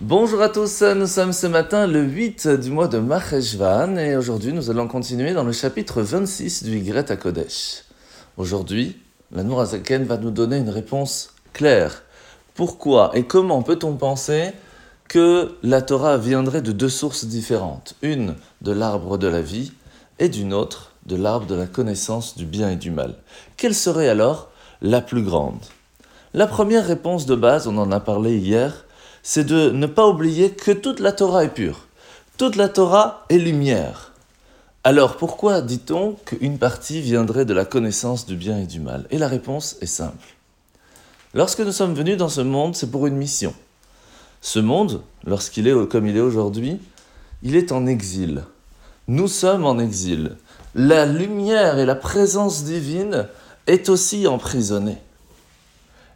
Bonjour à tous, nous sommes ce matin le 8 du mois de Maheshvan et aujourd'hui nous allons continuer dans le chapitre 26 du Yigret à Kodesh. Aujourd'hui, la Nourazaken va nous donner une réponse claire. Pourquoi et comment peut-on penser que la Torah viendrait de deux sources différentes? Une de l'arbre de la vie et d'une autre de l'arbre de la connaissance du bien et du mal. Quelle serait alors la plus grande? La première réponse de base, on en a parlé hier, c'est de ne pas oublier que toute la Torah est pure. Toute la Torah est lumière. Alors pourquoi dit-on qu'une partie viendrait de la connaissance du bien et du mal? Et la réponse est simple. Lorsque nous sommes venus dans ce monde, c'est pour une mission. Ce monde, lorsqu'il est comme il est aujourd'hui, il est en exil. Nous sommes en exil. La lumière et la présence divine est aussi emprisonnée.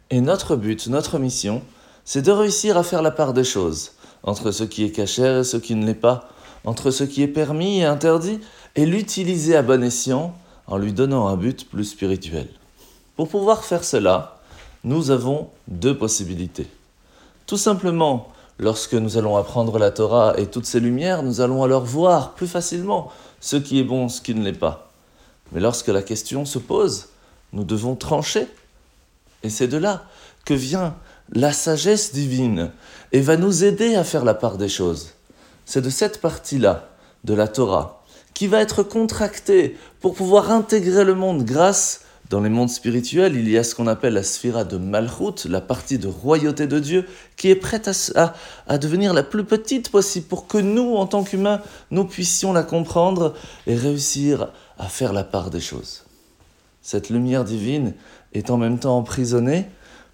Et notre but, notre mission, c'est de réussir à faire la part des choses, entre ce qui est caché et ce qui ne l'est pas, entre ce qui est permis et interdit, et l'utiliser à bon escient en lui donnant un but plus spirituel. Pour pouvoir faire cela, nous avons deux possibilités. Tout simplement, lorsque nous allons apprendre la Torah et toutes ses lumières, nous allons alors voir plus facilement ce qui est bon, ce qui ne l'est pas. Mais lorsque la question se pose, nous devons trancher. Et c'est de là que vient la sagesse divine et va nous aider à faire la part des choses. C'est de cette partie-là, de la Torah, qui va être contractée pour pouvoir intégrer le monde grâce dans les mondes spirituels, il y a ce qu'on appelle la sphira de Malchut, la partie de royauté de Dieu, qui est prête à, à, devenir la plus petite possible pour que nous, en tant qu'humains, nous puissions la comprendre et réussir à faire la part des choses. Cette lumière divine est en même temps emprisonnée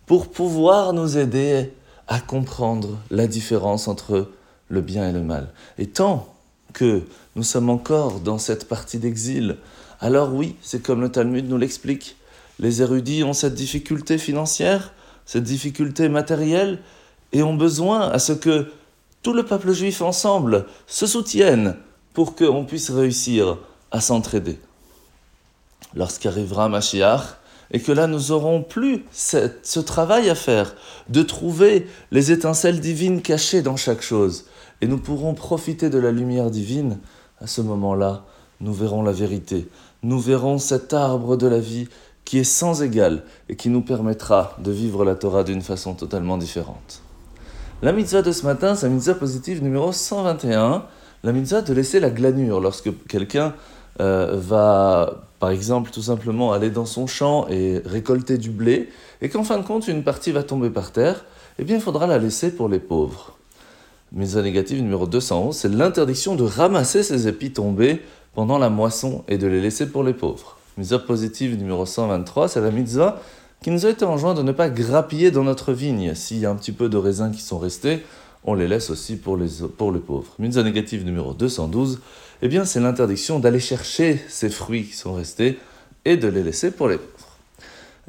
pour pouvoir nous aider à comprendre la différence entre le bien et le mal. Et tant que nous sommes encore dans cette partie d'exil, alors oui, c'est comme le Talmud nous l'explique. Les érudits ont cette difficulté financière, cette difficulté matérielle, et ont besoin à ce que tout le peuple juif ensemble se soutienne pour qu'on puisse réussir à s'entraider. Lorsqu'arrivera Mashiach, et que là nous aurons plus ce travail à faire de trouver les étincelles divines cachées dans chaque chose, et nous pourrons profiter de la lumière divine, à ce moment-là, nous verrons la vérité, nous verrons cet arbre de la vie qui est sans égal et qui nous permettra de vivre la Torah d'une façon totalement différente. La mitzvah de ce matin, c'est la mitzvah positive numéro 121, la mitzvah de laisser la glanure. Lorsque quelqu'un euh, va par exemple, tout simplement aller dans son champ et récolter du blé, et qu'en fin de compte, une partie va tomber par terre, eh bien, il faudra la laisser pour les pauvres. Mise négative numéro 211, c'est l'interdiction de ramasser ces épis tombés pendant la moisson et de les laisser pour les pauvres. Mise positive numéro 123, c'est la mitzvah qui nous a été enjoint de ne pas grappiller dans notre vigne. S'il y a un petit peu de raisins qui sont restés, on les laisse aussi pour les, pour les pauvres. Mitzvah négative numéro 212, eh bien c'est l'interdiction d'aller chercher ces fruits qui sont restés et de les laisser pour les pauvres.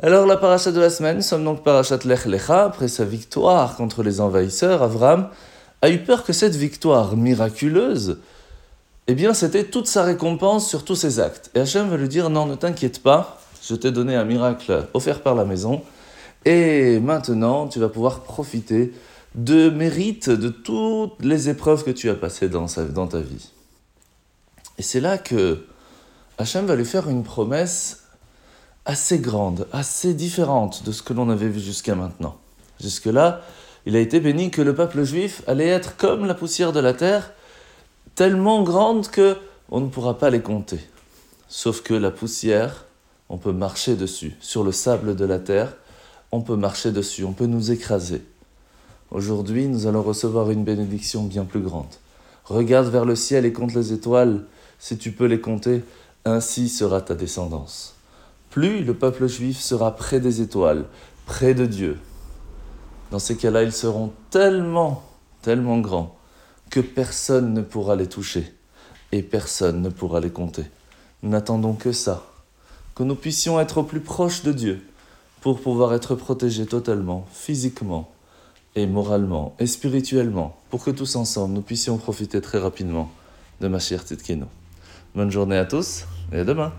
Alors la paracha de la semaine, nous sommes donc parachat Lech Lecha, après sa victoire contre les envahisseurs, Avram a eu peur que cette victoire miraculeuse, eh bien c'était toute sa récompense sur tous ses actes. Et Hachem veut lui dire, non, ne t'inquiète pas, je t'ai donné un miracle offert par la maison, et maintenant tu vas pouvoir profiter de mérite de toutes les épreuves que tu as passées dans, dans ta vie. Et c'est là que Hachem va lui faire une promesse assez grande, assez différente de ce que l'on avait vu jusqu'à maintenant. Jusque-là, il a été béni que le peuple juif allait être comme la poussière de la terre, tellement grande que on ne pourra pas les compter. Sauf que la poussière, on peut marcher dessus. Sur le sable de la terre, on peut marcher dessus, on peut nous écraser. Aujourd'hui, nous allons recevoir une bénédiction bien plus grande. Regarde vers le ciel et compte les étoiles, si tu peux les compter, ainsi sera ta descendance. Plus le peuple juif sera près des étoiles, près de Dieu. Dans ces cas-là, ils seront tellement, tellement grands que personne ne pourra les toucher et personne ne pourra les compter. Nous n'attendons que ça, que nous puissions être plus proche de Dieu pour pouvoir être protégés totalement, physiquement, et moralement et spirituellement pour que tous ensemble nous puissions profiter très rapidement de ma chère Titkeno. Bonne journée à tous et à demain